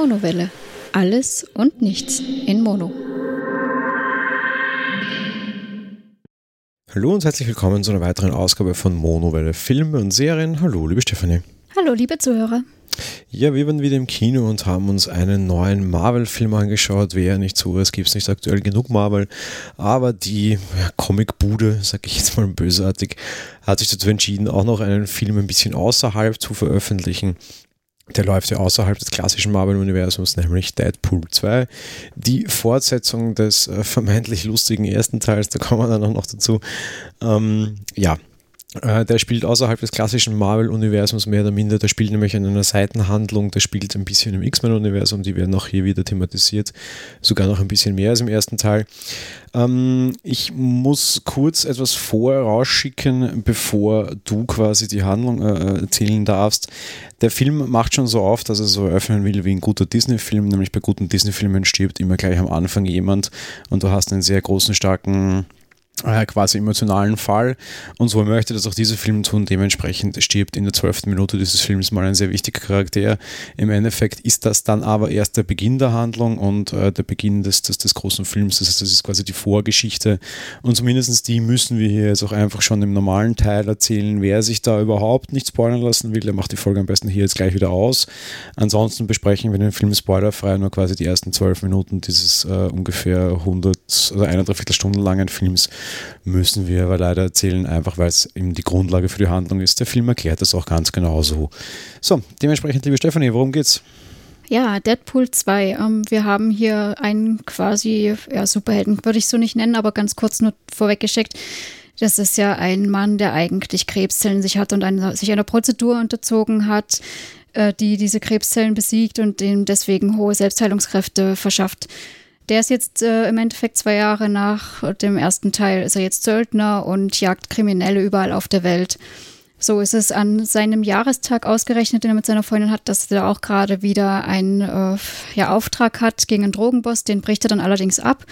Monowelle. Alles und nichts in Mono. Hallo und herzlich willkommen zu einer weiteren Ausgabe von Monowelle Filme und Serien. Hallo, liebe Stefanie. Hallo, liebe Zuhörer. Ja, wir waren wieder im Kino und haben uns einen neuen Marvel-Film angeschaut. Wäre nicht so, es gibt nicht aktuell genug Marvel. Aber die ja, Comicbude, sage ich jetzt mal bösartig, hat sich dazu entschieden, auch noch einen Film ein bisschen außerhalb zu veröffentlichen. Der läuft ja außerhalb des klassischen Marvel-Universums, nämlich Deadpool 2. Die Fortsetzung des äh, vermeintlich lustigen ersten Teils, da kommen wir dann auch noch dazu. Ähm, ja, äh, der spielt außerhalb des klassischen Marvel-Universums mehr oder minder. Der spielt nämlich in einer Seitenhandlung. Der spielt ein bisschen im X-Men-Universum. Die werden auch hier wieder thematisiert. Sogar noch ein bisschen mehr als im ersten Teil. Ähm, ich muss kurz etwas vorher rausschicken, bevor du quasi die Handlung äh, erzählen darfst. Der Film macht schon so auf, dass er so eröffnen will wie ein guter Disney-Film. Nämlich bei guten Disney-Filmen stirbt immer gleich am Anfang jemand und du hast einen sehr großen, starken äh, quasi emotionalen Fall. Und so möchte das auch dieser Film tun. Dementsprechend stirbt in der zwölften Minute dieses Films mal ein sehr wichtiger Charakter. Im Endeffekt ist das dann aber erst der Beginn der Handlung und äh, der Beginn des, des, des, großen Films. Das heißt, das ist quasi die Vorgeschichte. Und zumindest die müssen wir hier jetzt auch einfach schon im normalen Teil erzählen. Wer sich da überhaupt nicht spoilern lassen will, der macht die Folge am besten hier jetzt gleich wieder aus. Ansonsten besprechen wir den Film spoilerfrei nur quasi die ersten zwölf Minuten dieses äh, ungefähr 100 oder eine Stunden langen Films müssen wir aber leider erzählen, einfach weil es eben die Grundlage für die Handlung ist. Der Film erklärt das auch ganz genau so. So, dementsprechend, liebe Stefanie, worum geht's? Ja, Deadpool 2. Ähm, wir haben hier einen quasi, ja, Superhelden würde ich so nicht nennen, aber ganz kurz nur vorweggeschickt. Das ist ja ein Mann, der eigentlich Krebszellen sich hat und eine, sich einer Prozedur unterzogen hat, äh, die diese Krebszellen besiegt und ihm deswegen hohe Selbstheilungskräfte verschafft. Der ist jetzt äh, im Endeffekt zwei Jahre nach dem ersten Teil, ist er jetzt Söldner und jagt Kriminelle überall auf der Welt. So ist es an seinem Jahrestag ausgerechnet, den er mit seiner Freundin hat, dass er auch gerade wieder einen äh, ja, Auftrag hat gegen einen Drogenboss. Den bricht er dann allerdings ab,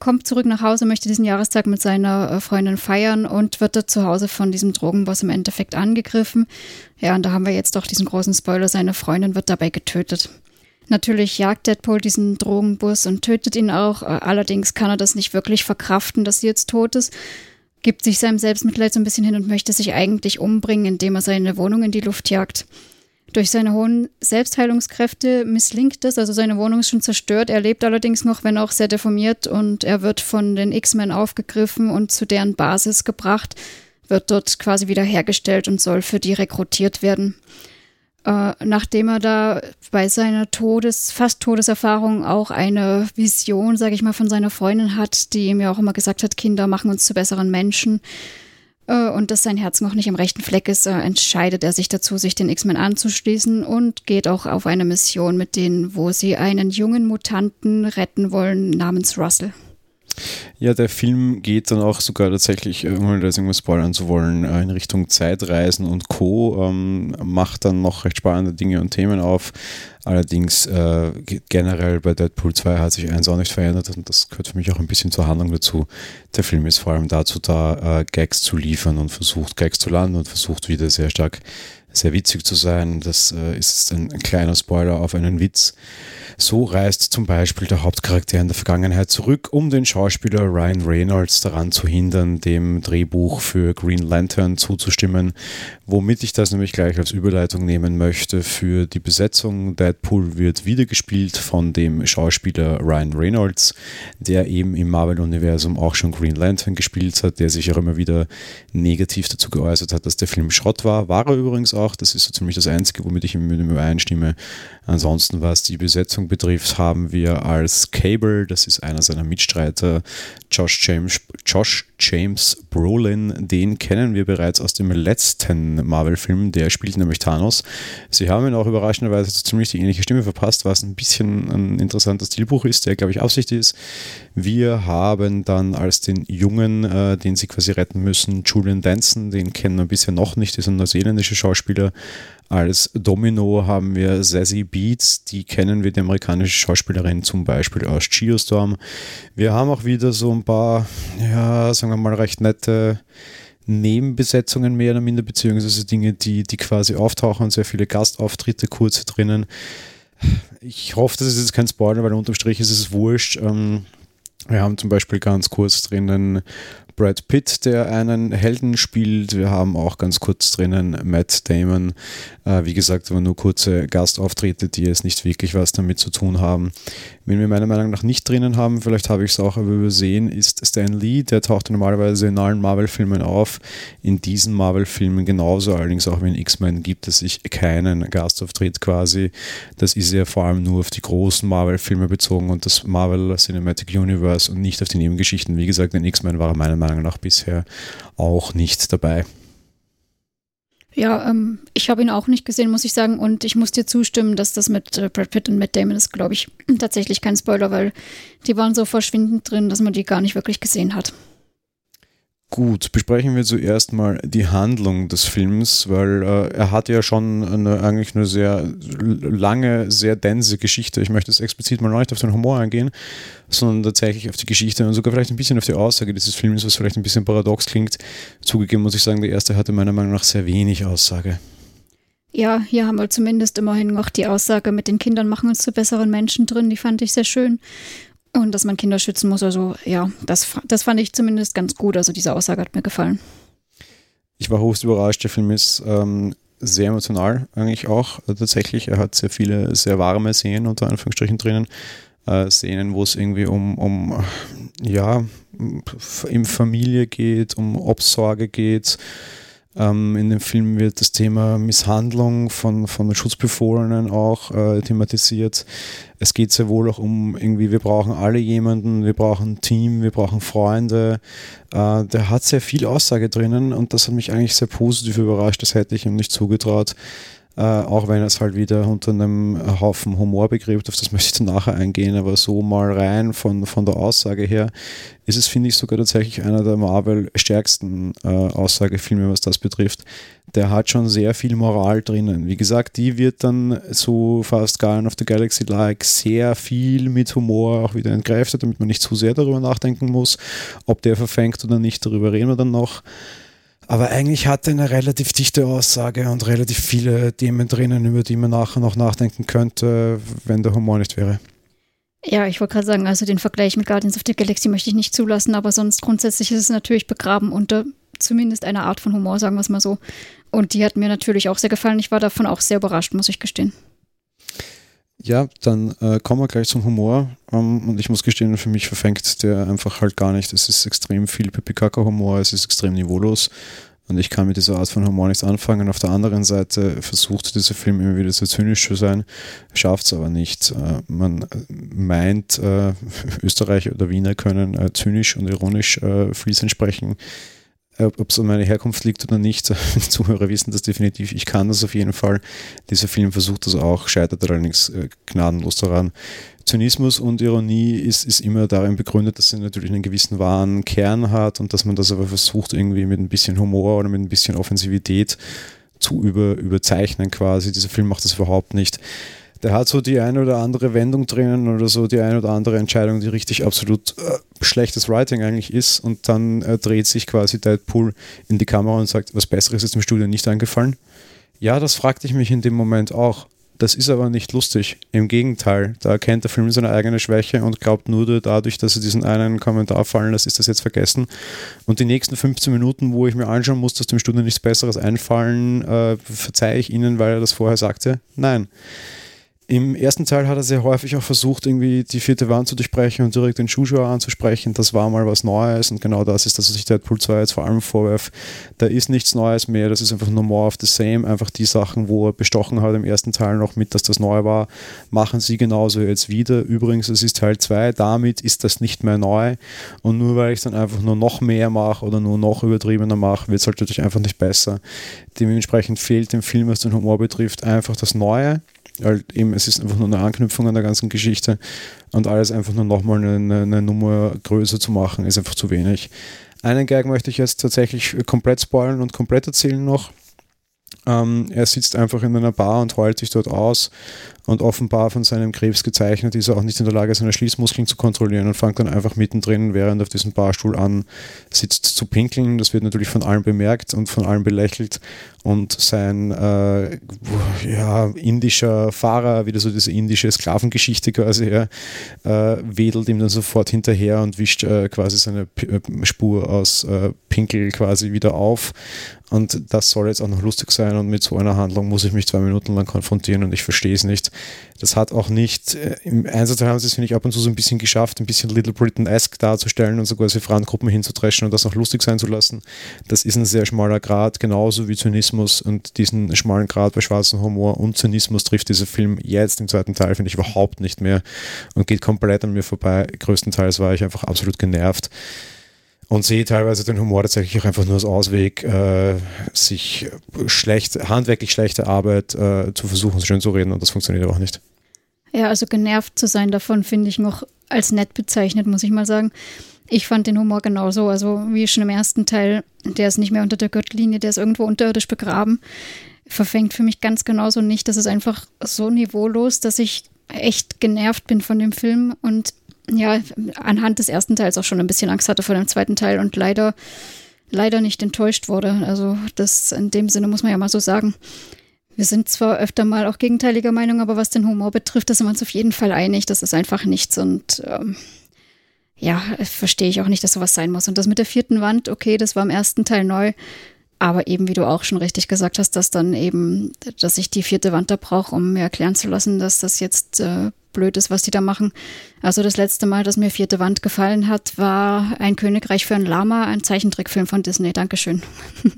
kommt zurück nach Hause, möchte diesen Jahrestag mit seiner äh, Freundin feiern und wird dort zu Hause von diesem Drogenboss im Endeffekt angegriffen. Ja, und da haben wir jetzt doch diesen großen Spoiler, seine Freundin wird dabei getötet. Natürlich jagt Deadpool diesen Drogenbus und tötet ihn auch. Äh, allerdings kann er das nicht wirklich verkraften, dass sie jetzt tot ist. Gibt sich seinem Selbstmitleid so ein bisschen hin und möchte sich eigentlich umbringen, indem er seine Wohnung in die Luft jagt. Durch seine hohen Selbstheilungskräfte misslingt es, also seine Wohnung ist schon zerstört. Er lebt allerdings noch, wenn auch sehr deformiert, und er wird von den X-Men aufgegriffen und zu deren Basis gebracht, wird dort quasi wieder hergestellt und soll für die rekrutiert werden äh, nachdem er da bei seiner Todes-, fast Todeserfahrung auch eine Vision, sage ich mal, von seiner Freundin hat, die ihm ja auch immer gesagt hat, Kinder machen uns zu besseren Menschen äh, und dass sein Herz noch nicht im rechten Fleck ist, äh, entscheidet er sich dazu, sich den X-Men anzuschließen und geht auch auf eine Mission mit denen, wo sie einen jungen Mutanten retten wollen namens Russell. Ja, der Film geht dann auch sogar tatsächlich, äh, ohne das irgendwas spoilern zu wollen, äh, in Richtung Zeitreisen und Co. Ähm, macht dann noch recht spannende Dinge und Themen auf. Allerdings äh, generell bei Deadpool 2 hat sich eins auch nicht verändert und das gehört für mich auch ein bisschen zur Handlung dazu. Der Film ist vor allem dazu da, äh, Gags zu liefern und versucht Gags zu landen und versucht wieder sehr stark sehr witzig zu sein. Das äh, ist ein kleiner Spoiler auf einen Witz. So reist zum Beispiel der Hauptcharakter in der Vergangenheit zurück, um den Schauspieler Ryan Reynolds daran zu hindern, dem Drehbuch für Green Lantern zuzustimmen, womit ich das nämlich gleich als Überleitung nehmen möchte für die Besetzung. Deadpool wird wieder gespielt von dem Schauspieler Ryan Reynolds, der eben im Marvel-Universum auch schon Green Lantern gespielt hat, der sich auch immer wieder negativ dazu geäußert hat, dass der Film Schrott war. War er übrigens auch. Das ist so ziemlich das Einzige, womit ich mit ihm übereinstimme. Ansonsten, was die Besetzung betrifft, haben wir als Cable, das ist einer seiner Mitstreiter, Josh James, Josh James Brolin. Den kennen wir bereits aus dem letzten Marvel-Film, der spielt nämlich Thanos. Sie haben ihn auch überraschenderweise so ziemlich die ähnliche Stimme verpasst, was ein bisschen ein interessantes Stilbuch ist, der glaube ich Absicht ist. Wir haben dann als den Jungen, äh, den sie quasi retten müssen, Julian Danson, den kennen wir bisher noch nicht, ist ein neuseeländischer Schauspieler. Als Domino haben wir Sassy Beats, die kennen wir, die amerikanische Schauspielerin zum Beispiel aus Geostorm. Wir haben auch wieder so ein paar, ja, sagen wir mal, recht nette Nebenbesetzungen mehr oder minder, beziehungsweise Dinge, die, die quasi auftauchen, sehr viele Gastauftritte, kurze drinnen. Ich hoffe, das ist jetzt kein Spoiler, weil unterm Strich ist es wurscht. Ähm, wir haben zum Beispiel ganz kurz drinnen Brad Pitt, der einen Helden spielt. Wir haben auch ganz kurz drinnen Matt Damon. Äh, wie gesagt, aber nur kurze Gastauftritte, die jetzt nicht wirklich was damit zu tun haben. Wen wir meiner Meinung nach nicht drinnen haben, vielleicht habe ich es auch übersehen, ist Stan Lee. Der taucht normalerweise in allen Marvel-Filmen auf. In diesen Marvel-Filmen genauso, allerdings auch in X-Men gibt es sich keinen Gastauftritt quasi. Das ist ja vor allem nur auf die großen Marvel-Filme bezogen und das Marvel Cinematic Universe und nicht auf die Nebengeschichten. Wie gesagt, in X-Men war er meiner Meinung nach bisher auch nicht dabei. Ja, ähm, ich habe ihn auch nicht gesehen, muss ich sagen. Und ich muss dir zustimmen, dass das mit äh, Brad Pitt und Matt Damon ist, glaube ich, tatsächlich kein Spoiler, weil die waren so verschwindend drin, dass man die gar nicht wirklich gesehen hat. Gut, besprechen wir zuerst mal die Handlung des Films, weil äh, er hat ja schon eine, eigentlich eine sehr lange, sehr dense Geschichte. Ich möchte jetzt explizit mal nicht auf den Humor eingehen, sondern tatsächlich auf die Geschichte und sogar vielleicht ein bisschen auf die Aussage dieses Films, was vielleicht ein bisschen paradox klingt. Zugegeben muss ich sagen, der erste hatte meiner Meinung nach sehr wenig Aussage. Ja, hier haben wir zumindest immerhin noch die Aussage mit den Kindern machen uns zu besseren Menschen drin. Die fand ich sehr schön. Und dass man Kinder schützen muss. Also ja, das, das fand ich zumindest ganz gut. Also diese Aussage hat mir gefallen. Ich war hochst überrascht. Der Film ist ähm, sehr emotional eigentlich auch. Also tatsächlich, er hat sehr viele sehr warme Szenen unter Anführungsstrichen drinnen. Äh, Szenen, wo es irgendwie um, um ja, um Familie geht, um Obsorge geht ähm, in dem Film wird das Thema Misshandlung von, von Schutzbefohlenen auch äh, thematisiert. Es geht sehr wohl auch um irgendwie, wir brauchen alle jemanden, wir brauchen ein Team, wir brauchen Freunde. Äh, der hat sehr viel Aussage drinnen und das hat mich eigentlich sehr positiv überrascht. Das hätte ich ihm nicht zugetraut. Äh, auch wenn es halt wieder unter einem Haufen Humor begräbt, auf das möchte ich dann nachher eingehen, aber so mal rein von, von der Aussage her ist es, finde ich, sogar tatsächlich einer der Marvel stärksten äh, Aussagefilme, was das betrifft. Der hat schon sehr viel Moral drinnen. Wie gesagt, die wird dann so fast Guardian of the Galaxy-like sehr viel mit Humor auch wieder entkräftet, damit man nicht zu sehr darüber nachdenken muss, ob der verfängt oder nicht, darüber reden wir dann noch. Aber eigentlich hat er eine relativ dichte Aussage und relativ viele Themen drinnen, über die man nachher noch nachdenken könnte, wenn der Humor nicht wäre. Ja, ich wollte gerade sagen, also den Vergleich mit Guardians of the Galaxy möchte ich nicht zulassen, aber sonst grundsätzlich ist es natürlich begraben unter zumindest einer Art von Humor, sagen wir es mal so. Und die hat mir natürlich auch sehr gefallen. Ich war davon auch sehr überrascht, muss ich gestehen. Ja, dann äh, kommen wir gleich zum Humor. Ähm, und ich muss gestehen, für mich verfängt der einfach halt gar nicht. Es ist extrem viel Pipikaka-Humor, es ist extrem niveaulos. Und ich kann mit dieser Art von Humor nichts anfangen. Auf der anderen Seite versucht dieser Film immer wieder so zynisch zu sein, schafft es aber nicht. Äh, man meint, äh, Österreicher oder Wiener können äh, zynisch und ironisch äh, fließend sprechen ob es an meiner Herkunft liegt oder nicht. Die Zuhörer wissen das definitiv. Ich kann das auf jeden Fall. Dieser Film versucht das auch, scheitert allerdings äh, gnadenlos daran. Zynismus und Ironie ist, ist immer darin begründet, dass sie natürlich einen gewissen wahren Kern hat und dass man das aber versucht, irgendwie mit ein bisschen Humor oder mit ein bisschen Offensivität zu über, überzeichnen quasi. Dieser Film macht das überhaupt nicht der hat so die eine oder andere Wendung drinnen oder so die eine oder andere Entscheidung, die richtig absolut äh, schlechtes Writing eigentlich ist. Und dann äh, dreht sich quasi Deadpool in die Kamera und sagt, was Besseres ist im Studio nicht eingefallen. Ja, das fragte ich mich in dem Moment auch. Das ist aber nicht lustig. Im Gegenteil, da erkennt der Film seine eigene Schwäche und glaubt nur dadurch, dass er diesen einen Kommentar fallen lässt, ist das jetzt vergessen. Und die nächsten 15 Minuten, wo ich mir anschauen muss, dass dem Studio nichts Besseres einfallen, äh, verzeihe ich Ihnen, weil er das vorher sagte? Nein. Im ersten Teil hat er sehr häufig auch versucht, irgendwie die vierte Wand zu durchbrechen und direkt den Schuhschauer anzusprechen. Das war mal was Neues und genau das ist, dass sich Deadpool 2 jetzt vor allem vorwerft. Da ist nichts Neues mehr, das ist einfach nur more of the same. Einfach die Sachen, wo er bestochen hat im ersten Teil noch mit, dass das neu war, machen sie genauso jetzt wieder. Übrigens, es ist Teil 2, damit ist das nicht mehr neu. Und nur weil ich dann einfach nur noch mehr mache oder nur noch übertriebener mache, wird es halt natürlich einfach nicht besser. Dementsprechend fehlt dem Film, was den Humor betrifft, einfach das Neue halt eben, es ist einfach nur eine Anknüpfung an der ganzen Geschichte und alles einfach nur nochmal eine, eine Nummer größer zu machen, ist einfach zu wenig. Einen Gag möchte ich jetzt tatsächlich komplett spoilen und komplett erzählen noch. Ähm, er sitzt einfach in einer Bar und heult sich dort aus und offenbar von seinem Krebs gezeichnet ist er auch nicht in der Lage, seine Schließmuskeln zu kontrollieren und fängt dann einfach mittendrin, während er auf diesem Barstuhl an sitzt, zu pinkeln. Das wird natürlich von allen bemerkt und von allen belächelt und sein äh, ja, indischer Fahrer, wieder so diese indische Sklavengeschichte quasi, ja, äh, wedelt ihm dann sofort hinterher und wischt äh, quasi seine P äh, Spur aus äh, Pinkel quasi wieder auf und das soll jetzt auch noch lustig sein und mit so einer Handlung muss ich mich zwei Minuten lang konfrontieren und ich verstehe es nicht. Das hat auch nicht, äh, im Einzelteil haben sie es, finde ich, ab und zu so ein bisschen geschafft, ein bisschen Little Britain-esque darzustellen und sogar sie Frauengruppen hinzudreschen und das noch lustig sein zu lassen. Das ist ein sehr schmaler Grad, genauso wie Zynismus und diesen schmalen Grad bei schwarzem Humor und Zynismus trifft dieser Film jetzt im zweiten Teil, finde ich, überhaupt nicht mehr und geht komplett an mir vorbei. Größtenteils war ich einfach absolut genervt und sehe teilweise den Humor tatsächlich auch einfach nur als Ausweg, äh, sich schlecht, handwerklich schlechte Arbeit äh, zu versuchen, schön zu reden und das funktioniert auch nicht. Ja, also genervt zu sein davon finde ich noch als nett bezeichnet, muss ich mal sagen. Ich fand den Humor genauso, also wie schon im ersten Teil, der ist nicht mehr unter der Gürtellinie, der ist irgendwo unterirdisch begraben. Verfängt für mich ganz genauso nicht. Das ist einfach so niveaulos, dass ich echt genervt bin von dem Film und ja, anhand des ersten Teils auch schon ein bisschen Angst hatte vor dem zweiten Teil und leider, leider nicht enttäuscht wurde. Also das in dem Sinne muss man ja mal so sagen. Wir sind zwar öfter mal auch gegenteiliger Meinung, aber was den Humor betrifft, da sind wir uns auf jeden Fall einig. Das ist einfach nichts und ähm, ja, verstehe ich auch nicht, dass sowas sein muss. Und das mit der vierten Wand, okay, das war im ersten Teil neu. Aber eben, wie du auch schon richtig gesagt hast, dass dann eben, dass ich die vierte Wand da brauche, um mir erklären zu lassen, dass das jetzt äh, blöd ist, was die da machen. Also das letzte Mal, dass mir vierte Wand gefallen hat, war Ein Königreich für ein Lama, ein Zeichentrickfilm von Disney. Dankeschön.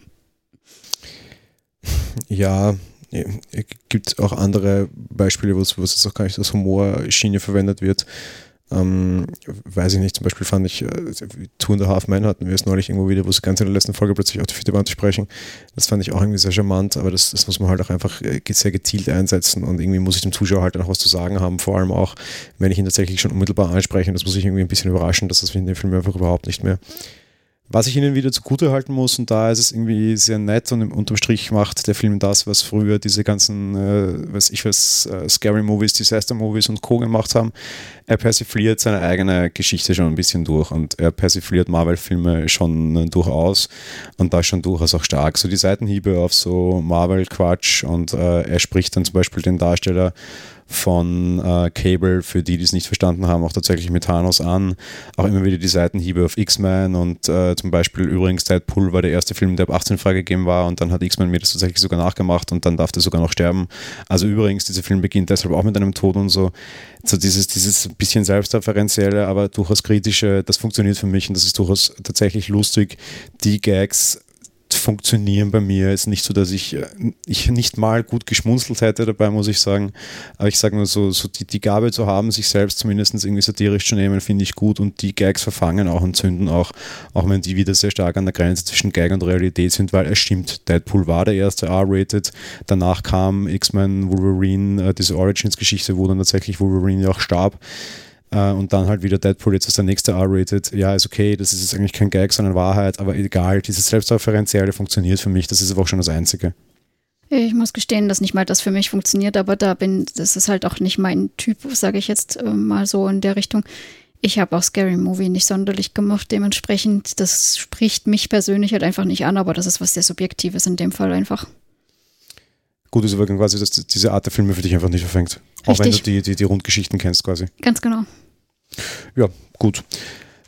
Ja, es gibt auch andere Beispiele, wo es jetzt auch gar nicht als Humorschiene verwendet wird. Ähm, weiß ich nicht, zum Beispiel fand ich äh, Two and a Half Men hatten wir es neulich irgendwo wieder, wo sie ganz in der letzten Folge plötzlich auf die vierte Wand sprechen. Das fand ich auch irgendwie sehr charmant, aber das, das muss man halt auch einfach äh, sehr gezielt einsetzen und irgendwie muss ich dem Zuschauer halt auch was zu sagen haben, vor allem auch, wenn ich ihn tatsächlich schon unmittelbar anspreche. Und das muss ich irgendwie ein bisschen überraschen, dass das in dem Film einfach überhaupt nicht mehr. Was ich ihnen wieder zugute halten muss, und da ist es irgendwie sehr nett und unterm Strich macht der Film das, was früher diese ganzen, äh, weiß ich was, äh, Scary Movies, Disaster Movies und Co. gemacht haben. Er persifliert seine eigene Geschichte schon ein bisschen durch und er persifliert Marvel-Filme schon äh, durchaus und da schon durchaus auch stark. So die Seitenhiebe auf so Marvel-Quatsch und äh, er spricht dann zum Beispiel den Darsteller von äh, Cable, für die, die es nicht verstanden haben, auch tatsächlich mit Thanos an. Auch immer wieder die Seitenhiebe auf X-Men und äh, zum Beispiel übrigens Deadpool war der erste Film, der ab 18 freigegeben war und dann hat X-Men mir das tatsächlich sogar nachgemacht und dann darf der sogar noch sterben. Also übrigens, dieser Film beginnt deshalb auch mit einem Tod und so. So dieses, dieses bisschen selbstreferenzielle, aber durchaus kritische, das funktioniert für mich und das ist durchaus tatsächlich lustig. Die Gags funktionieren bei mir. Es ist nicht so, dass ich, äh, ich nicht mal gut geschmunzelt hätte dabei, muss ich sagen. Aber ich sage nur so, so die, die Gabe zu haben, sich selbst zumindest irgendwie satirisch zu nehmen, finde ich gut. Und die Gags verfangen auch und zünden auch, auch wenn die wieder sehr stark an der Grenze zwischen Gag und Realität sind, weil es stimmt, Deadpool war der erste R-Rated. Danach kam X-Men, Wolverine, äh, diese Origins-Geschichte, wo dann tatsächlich Wolverine ja auch starb. Uh, und dann halt wieder Deadpool, jetzt ist der nächste R-Rated. Ja, ist okay, das ist jetzt eigentlich kein Gag, sondern Wahrheit, aber egal, dieses Selbstreferenzielle funktioniert für mich, das ist aber auch schon das Einzige. Ich muss gestehen, dass nicht mal das für mich funktioniert, aber da bin, das ist halt auch nicht mein Typ, sage ich jetzt äh, mal so in der Richtung. Ich habe auch Scary Movie nicht sonderlich gemacht, dementsprechend, das spricht mich persönlich halt einfach nicht an, aber das ist was sehr Subjektives in dem Fall einfach. Gut ist aber quasi, dass diese Art der Filme für dich einfach nicht verfängt. Auch wenn du die, die, die Rundgeschichten kennst quasi. Ganz genau. Ja, gut.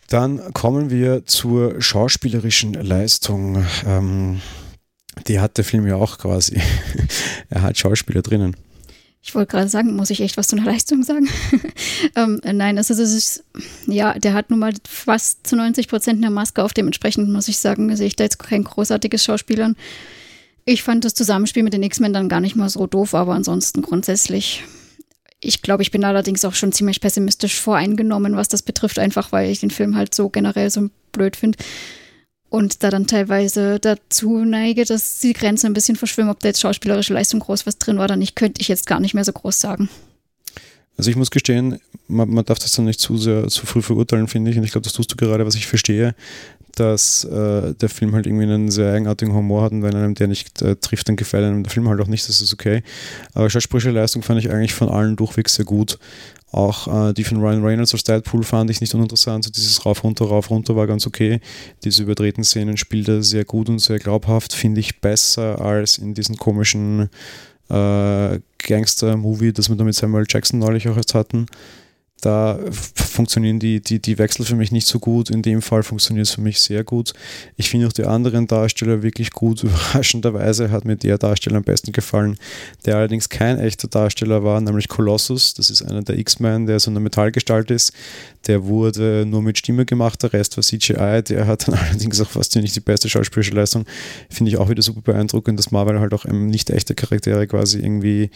Dann kommen wir zur schauspielerischen Leistung. Ähm, die hat der Film ja auch quasi. er hat Schauspieler drinnen. Ich wollte gerade sagen, muss ich echt was zu einer Leistung sagen? ähm, nein, also das ist, ja, der hat nun mal fast zu 90 Prozent eine Maske auf. Dementsprechend muss ich sagen, sehe ich da jetzt kein großartiges Schauspielern. Ich fand das Zusammenspiel mit den X-Men dann gar nicht mal so doof, aber ansonsten grundsätzlich. Ich glaube, ich bin allerdings auch schon ziemlich pessimistisch voreingenommen, was das betrifft, einfach weil ich den Film halt so generell so blöd finde. Und da dann teilweise dazu neige, dass die Grenzen ein bisschen verschwimmen, ob da jetzt schauspielerische Leistung groß was drin war oder nicht, könnte ich jetzt gar nicht mehr so groß sagen. Also ich muss gestehen, man, man darf das dann nicht zu sehr zu früh verurteilen, finde ich. Und ich glaube, das tust du gerade, was ich verstehe dass äh, der Film halt irgendwie einen sehr eigenartigen Humor hat und wenn einem der nicht äh, trifft, dann gefällt einem der Film halt auch nicht, das ist okay. Aber schauspielerische Leistung fand ich eigentlich von allen durchweg sehr gut. Auch äh, die von Ryan Reynolds als Deadpool fand ich nicht uninteressant. So dieses Rauf, runter, rauf, runter war ganz okay. Diese überdrehten Szenen spielt er sehr gut und sehr glaubhaft. Finde ich besser als in diesen komischen äh, Gangster-Movie, das wir da mit Samuel Jackson neulich auch erst hatten da funktionieren die, die, die Wechsel für mich nicht so gut. In dem Fall funktioniert es für mich sehr gut. Ich finde auch die anderen Darsteller wirklich gut. Überraschenderweise hat mir der Darsteller am besten gefallen, der allerdings kein echter Darsteller war, nämlich Colossus. Das ist einer der X-Men, der so eine Metallgestalt ist. Der wurde nur mit Stimme gemacht, der Rest war CGI. Der hat dann allerdings auch fast nicht die beste schauspielerische Leistung. Finde ich auch wieder super beeindruckend, dass Marvel halt auch nicht echte Charaktere quasi irgendwie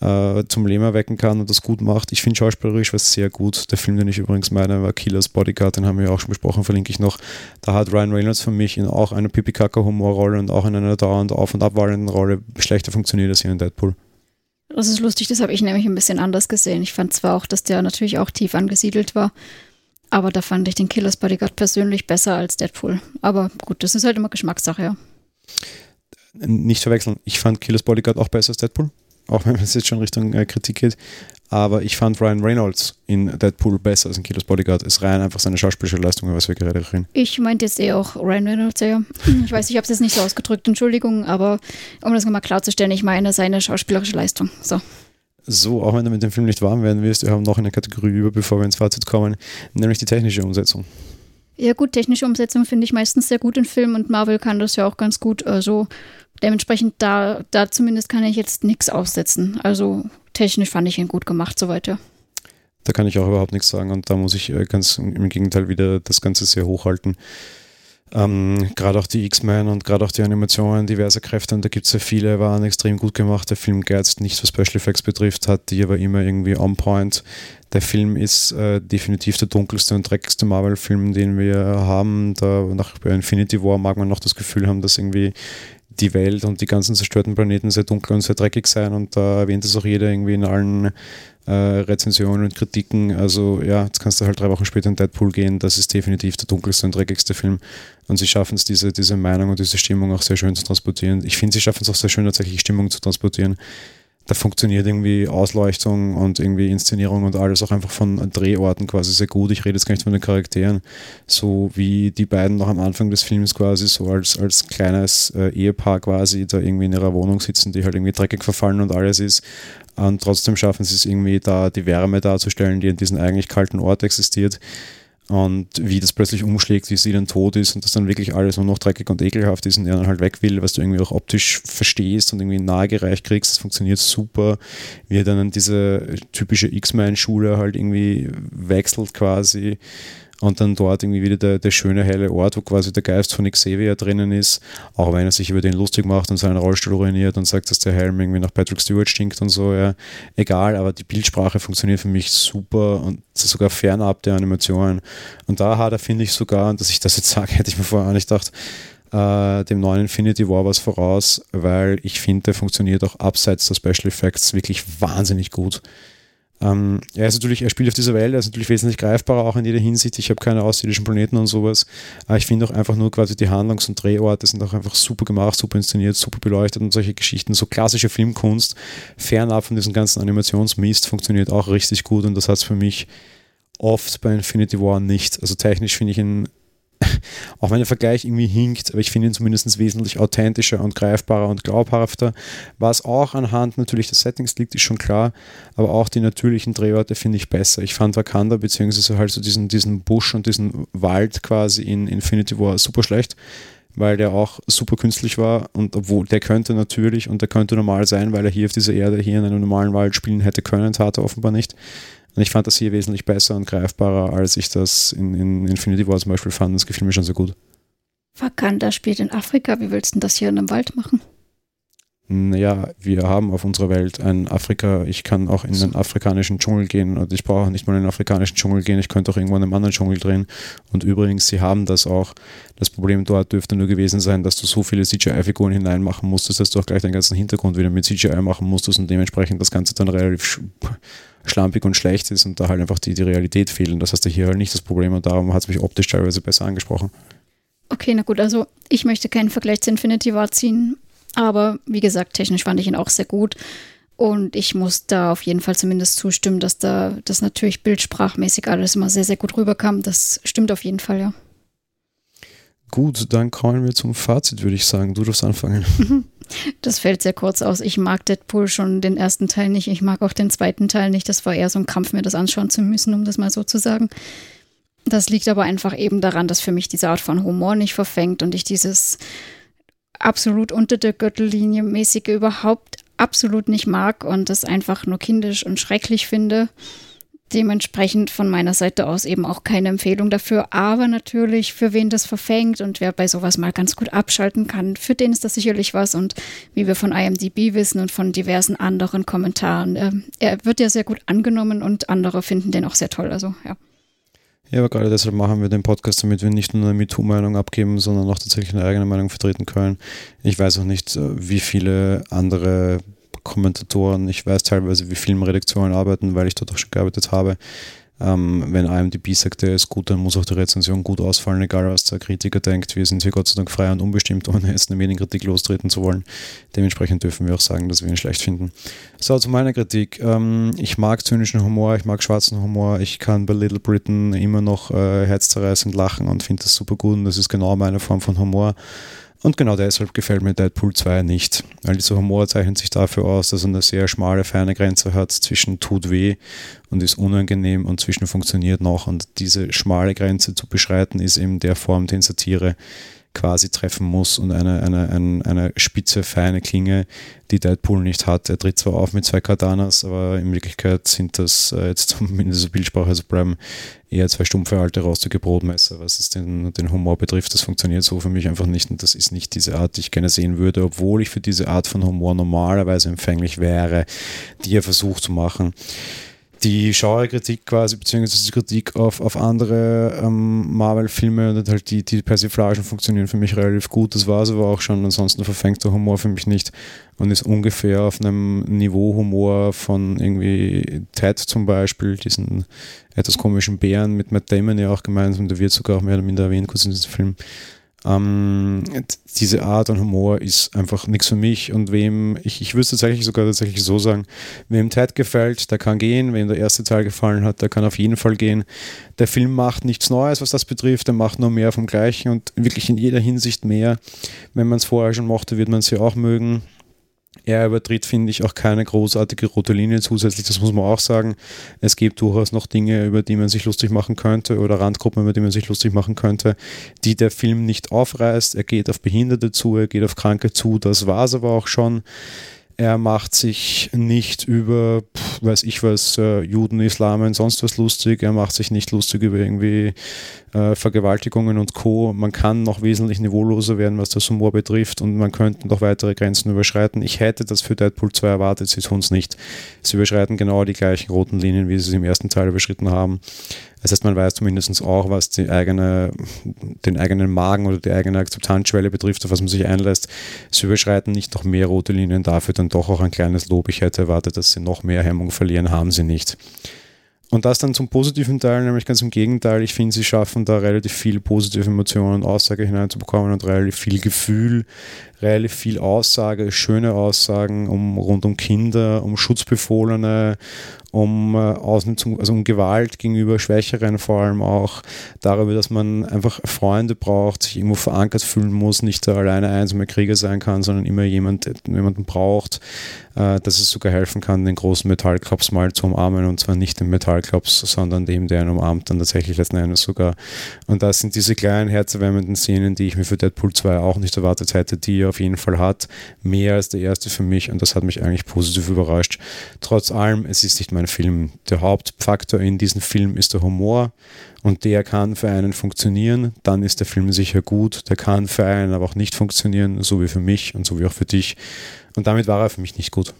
äh, zum Leben erwecken kann und das gut macht. Ich finde schauspielerisch was sehr gut. Der Film, den ich übrigens meine, war Killers Bodyguard, den haben wir ja auch schon besprochen, verlinke ich noch. Da hat Ryan Reynolds für mich in auch einer Pipi-Kaka-Humorrolle und auch in einer dauernd auf- und abwallenden Rolle schlechter funktioniert als hier in Deadpool. Das ist lustig, das habe ich nämlich ein bisschen anders gesehen. Ich fand zwar auch, dass der natürlich auch tief angesiedelt war, aber da fand ich den Killers Bodyguard persönlich besser als Deadpool. Aber gut, das ist halt immer Geschmackssache, ja. Nicht verwechseln, ich fand Killers Bodyguard auch besser als Deadpool auch wenn es jetzt schon Richtung äh, Kritik geht. Aber ich fand Ryan Reynolds in Deadpool besser als in Kilos Bodyguard. Es rein einfach seine schauspielerische Leistung, was wir gerade reden. Ich meinte jetzt eher auch Ryan Reynolds, ja. Ich weiß, ich habe es jetzt nicht so ausgedrückt, Entschuldigung, aber um das nochmal klarzustellen, ich meine seine schauspielerische Leistung. So. So, auch wenn du mit dem Film nicht warm werden wirst, wir haben noch eine Kategorie über, bevor wir ins Fazit kommen, nämlich die technische Umsetzung. Ja, gut, technische Umsetzung finde ich meistens sehr gut in Filmen und Marvel kann das ja auch ganz gut. Also dementsprechend da, da zumindest kann ich jetzt nichts aussetzen. Also technisch fand ich ihn gut gemacht, soweit ja. Da kann ich auch überhaupt nichts sagen und da muss ich äh, ganz im Gegenteil wieder das Ganze sehr hochhalten. Ähm, gerade auch die X-Men und gerade auch die Animationen diverser Kräfte, und da gibt es ja viele, waren extrem gut gemacht. Der Film geizt nicht, was Special Effects betrifft, hat die aber immer irgendwie on point. Der Film ist äh, definitiv der dunkelste und dreckigste Marvel-Film, den wir haben. Da nach Infinity War mag man noch das Gefühl haben, dass irgendwie die Welt und die ganzen zerstörten Planeten sehr dunkel und sehr dreckig sein und da erwähnt es auch jeder irgendwie in allen äh, Rezensionen und Kritiken. Also ja, jetzt kannst du halt drei Wochen später in Deadpool gehen, das ist definitiv der dunkelste und dreckigste Film und sie schaffen es, diese, diese Meinung und diese Stimmung auch sehr schön zu transportieren. Ich finde, sie schaffen es auch sehr schön, tatsächlich Stimmung zu transportieren da funktioniert irgendwie Ausleuchtung und irgendwie Inszenierung und alles auch einfach von Drehorten quasi sehr gut. Ich rede jetzt gar nicht von den Charakteren, so wie die beiden noch am Anfang des Films quasi so als, als kleines äh, Ehepaar quasi da irgendwie in ihrer Wohnung sitzen, die halt irgendwie dreckig verfallen und alles ist. Und trotzdem schaffen sie es irgendwie da die Wärme darzustellen, die in diesem eigentlich kalten Ort existiert und wie das plötzlich umschlägt, wie sie dann tot ist und das dann wirklich alles nur noch dreckig und ekelhaft ist und er dann halt weg will, was du irgendwie auch optisch verstehst und irgendwie nahegereicht kriegst. Das funktioniert super. Wie er dann in diese typische X-Men-Schule halt irgendwie wechselt quasi und dann dort irgendwie wieder der, der schöne helle Ort, wo quasi der Geist von Xavier drinnen ist, auch wenn er sich über den lustig macht und seinen Rollstuhl ruiniert und sagt, dass der Helm irgendwie nach Patrick Stewart stinkt und so, ja, egal, aber die Bildsprache funktioniert für mich super und sogar fernab der Animationen. Und da hat er, finde ich sogar, dass ich das jetzt sage, hätte ich mir vorher auch nicht gedacht, äh, dem neuen Infinity War was voraus, weil ich finde, der funktioniert auch abseits der Special Effects wirklich wahnsinnig gut. Ähm, er ist natürlich, er spielt auf dieser Welt, er ist natürlich wesentlich greifbarer auch in jeder Hinsicht. Ich habe keine außerirdischen Planeten und sowas. Aber ich finde auch einfach nur quasi die Handlungs- und Drehorte sind auch einfach super gemacht, super inszeniert, super beleuchtet und solche Geschichten. So klassische Filmkunst, fernab von diesem ganzen Animationsmist, funktioniert auch richtig gut und das hat es für mich oft bei Infinity War nicht. Also technisch finde ich ihn auch wenn der Vergleich irgendwie hinkt, aber ich finde ihn zumindest wesentlich authentischer und greifbarer und glaubhafter. Was auch anhand natürlich des Settings liegt, ist schon klar, aber auch die natürlichen Drehorte finde ich besser. Ich fand Wakanda beziehungsweise halt so diesen, diesen Busch und diesen Wald quasi in Infinity War super schlecht, weil der auch super künstlich war und obwohl der könnte natürlich und der könnte normal sein, weil er hier auf dieser Erde hier in einem normalen Wald spielen hätte können, tat er offenbar nicht. Und ich fand das hier wesentlich besser und greifbarer, als ich das in, in Infinity War zum Beispiel fand. Das gefiel mir schon sehr gut. Wakanda spielt in Afrika. Wie willst du das hier in einem Wald machen? Naja, wir haben auf unserer Welt ein Afrika. Ich kann auch in den afrikanischen Dschungel gehen und ich brauche nicht mal in den afrikanischen Dschungel gehen. Ich könnte auch irgendwo in einem anderen Dschungel drehen. Und übrigens, sie haben das auch. Das Problem dort dürfte nur gewesen sein, dass du so viele CGI-Figuren hineinmachen musstest, dass du auch gleich den ganzen Hintergrund wieder mit CGI machen musstest und dementsprechend das Ganze dann relativ schlampig und schlecht ist und da halt einfach die, die Realität fehlt. Und das hast du hier halt nicht das Problem und darum hat es mich optisch teilweise besser angesprochen. Okay, na gut, also ich möchte keinen Vergleich zu Infinity War ziehen, aber wie gesagt, technisch fand ich ihn auch sehr gut. Und ich muss da auf jeden Fall zumindest zustimmen, dass da das natürlich bildsprachmäßig alles immer sehr, sehr gut rüberkam. Das stimmt auf jeden Fall, ja. Gut, dann kommen wir zum Fazit, würde ich sagen. Du darfst anfangen. Das fällt sehr kurz aus. Ich mag Deadpool schon den ersten Teil nicht. Ich mag auch den zweiten Teil nicht. Das war eher so ein Kampf, mir das anschauen zu müssen, um das mal so zu sagen. Das liegt aber einfach eben daran, dass für mich diese Art von Humor nicht verfängt und ich dieses absolut unter der Gürtellinie mäßige überhaupt absolut nicht mag und das einfach nur kindisch und schrecklich finde. Dementsprechend von meiner Seite aus eben auch keine Empfehlung dafür. Aber natürlich, für wen das verfängt und wer bei sowas mal ganz gut abschalten kann, für den ist das sicherlich was. Und wie wir von IMDb wissen und von diversen anderen Kommentaren, äh, er wird ja sehr gut angenommen und andere finden den auch sehr toll. Also, ja. Ja, aber gerade deshalb machen wir den Podcast, damit wir nicht nur eine MeToo-Meinung abgeben, sondern auch tatsächlich eine eigene Meinung vertreten können. Ich weiß auch nicht, äh, wie viele andere Kommentatoren, ich weiß teilweise, wie Filmredaktionen arbeiten, weil ich dort auch schon gearbeitet habe. Ähm, wenn IMDb sagt, der ist gut, dann muss auch die Rezension gut ausfallen, egal was der Kritiker denkt. Wir sind hier Gott sei Dank frei und unbestimmt, ohne jetzt eine Medienkritik lostreten zu wollen. Dementsprechend dürfen wir auch sagen, dass wir ihn schlecht finden. So, zu meiner Kritik. Ähm, ich mag zynischen Humor, ich mag schwarzen Humor. Ich kann bei Little Britain immer noch äh, herzzerreißend lachen und finde das super gut und das ist genau meine Form von Humor. Und genau deshalb gefällt mir Deadpool 2 nicht, weil dieser Humor zeichnet sich dafür aus, dass er eine sehr schmale, feine Grenze hat zwischen tut weh und ist unangenehm und zwischen funktioniert noch. Und diese schmale Grenze zu beschreiten ist eben der Form, den Satire quasi treffen muss und eine, eine, eine, eine spitze, feine Klinge, die Deadpool nicht hat. Er tritt zwar auf mit zwei Katanas, aber in Wirklichkeit sind das äh, jetzt zumindest so Bildsprache, also bleiben eher zwei stumpfe alte rostige Brotmesser, was es den, den Humor betrifft. Das funktioniert so für mich einfach nicht und das ist nicht diese Art, die ich gerne sehen würde, obwohl ich für diese Art von Humor normalerweise empfänglich wäre, die er versucht zu machen die Genre-Kritik quasi, beziehungsweise die Kritik auf, auf andere ähm, Marvel-Filme und halt die, die Persiflagen funktionieren für mich relativ gut. Das war es aber auch schon. Ansonsten verfängt der Humor für mich nicht und ist ungefähr auf einem Niveau Humor von irgendwie Ted zum Beispiel, diesen etwas komischen Bären mit Matt Damon ja auch gemeinsam, der wird sogar auch mehr oder minder erwähnt kurz in diesem Film. Ähm, diese Art von Humor ist einfach nichts für mich und wem, ich, ich würde es tatsächlich sogar tatsächlich so sagen, wem Ted gefällt, der kann gehen, wem der erste Teil gefallen hat, der kann auf jeden Fall gehen. Der Film macht nichts Neues, was das betrifft, er macht nur mehr vom Gleichen und wirklich in jeder Hinsicht mehr. Wenn man es vorher schon mochte, wird man es ja auch mögen. Er übertritt, finde ich, auch keine großartige rote Linie zusätzlich, das muss man auch sagen. Es gibt durchaus noch Dinge, über die man sich lustig machen könnte oder Randgruppen, über die man sich lustig machen könnte, die der Film nicht aufreißt. Er geht auf Behinderte zu, er geht auf Kranke zu, das war es aber auch schon. Er macht sich nicht über, weiß ich was, äh, Juden, Islam und sonst was lustig. Er macht sich nicht lustig über irgendwie äh, Vergewaltigungen und Co. Man kann noch wesentlich niveauloser werden, was das Humor betrifft und man könnte noch weitere Grenzen überschreiten. Ich hätte das für Deadpool 2 erwartet, sie tun es nicht. Sie überschreiten genau die gleichen roten Linien, wie sie es im ersten Teil überschritten haben. Das heißt, man weiß zumindest auch, was die eigene, den eigenen Magen oder die eigene Akzeptanzschwelle betrifft, auf was man sich einlässt. Sie überschreiten nicht noch mehr rote Linien, dafür dann doch auch ein kleines Lob. Ich hätte erwartet, dass sie noch mehr Hemmung verlieren, haben sie nicht. Und das dann zum positiven Teil, nämlich ganz im Gegenteil. Ich finde, sie schaffen da relativ viel positive Emotionen und Aussage hineinzubekommen und relativ viel Gefühl, relativ viel Aussage, schöne Aussagen um, rund um Kinder, um Schutzbefohlene, um äh, Ausnutzung, also um Gewalt gegenüber Schwächeren vor allem auch, darüber, dass man einfach Freunde braucht, sich irgendwo verankert fühlen muss, nicht der alleine einsame Krieger sein kann, sondern immer jemand, jemanden braucht, äh, dass es sogar helfen kann, den großen Metallklops mal zu umarmen und zwar nicht den Metallklops, sondern dem, der ihn umarmt, dann tatsächlich letzten Endes sogar. Und das sind diese kleinen herzerwärmenden Szenen, die ich mir für Deadpool 2 auch nicht erwartet hätte, die er auf jeden Fall hat. Mehr als der erste für mich und das hat mich eigentlich positiv überrascht. Trotz allem, es ist nicht mein Film. Der Hauptfaktor in diesem Film ist der Humor und der kann für einen funktionieren, dann ist der Film sicher gut. Der kann für einen aber auch nicht funktionieren, so wie für mich und so wie auch für dich. Und damit war er für mich nicht gut.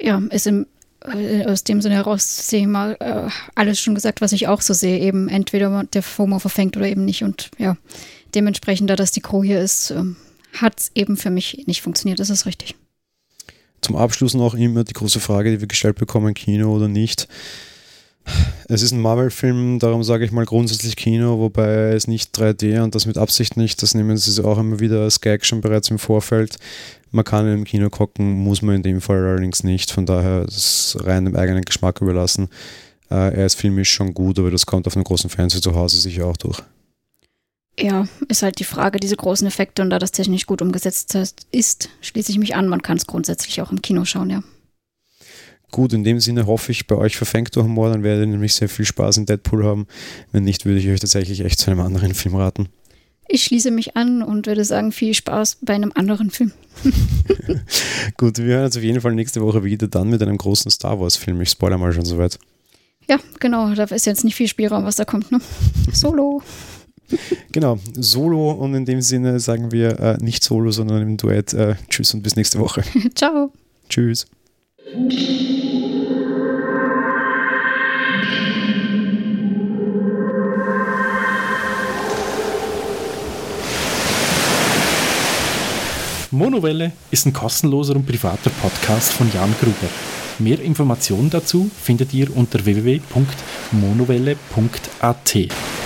Ja, ist im, äh, aus dem Sinne heraus sehe ich mal äh, alles schon gesagt, was ich auch so sehe. Eben entweder der FOMO verfängt oder eben nicht. Und ja, dementsprechend, da das die Crew hier ist, äh, hat es eben für mich nicht funktioniert. Das ist richtig. Zum Abschluss noch immer die große Frage, die wir gestellt bekommen, Kino oder nicht. Es ist ein Marvel-Film, darum sage ich mal grundsätzlich Kino, wobei es nicht 3D und das mit Absicht nicht. Das nehmen sie auch immer wieder als Gag schon bereits im Vorfeld. Man kann im Kino gucken, muss man in dem Fall allerdings nicht. Von daher ist es rein dem eigenen Geschmack überlassen. Äh, er ist filmisch schon gut, aber das kommt auf einem großen Fernseher zu Hause sicher auch durch. Ja, ist halt die Frage, diese großen Effekte und da das technisch gut umgesetzt ist, schließe ich mich an. Man kann es grundsätzlich auch im Kino schauen, ja. Gut, in dem Sinne hoffe ich, bei euch verfängt der Humor, dann werdet ihr nämlich sehr viel Spaß in Deadpool haben. Wenn nicht, würde ich euch tatsächlich echt zu einem anderen Film raten. Ich schließe mich an und würde sagen, viel Spaß bei einem anderen Film. Gut, wir hören uns auf jeden Fall nächste Woche wieder dann mit einem großen Star Wars-Film. Ich spoiler mal schon soweit. Ja, genau, da ist jetzt nicht viel Spielraum, was da kommt. Ne? Solo. Genau, Solo und in dem Sinne sagen wir äh, nicht Solo, sondern im Duett. Äh, tschüss und bis nächste Woche. Ciao. Tschüss. Monowelle ist ein kostenloser und privater Podcast von Jan Gruber. Mehr Informationen dazu findet ihr unter www.monowelle.at.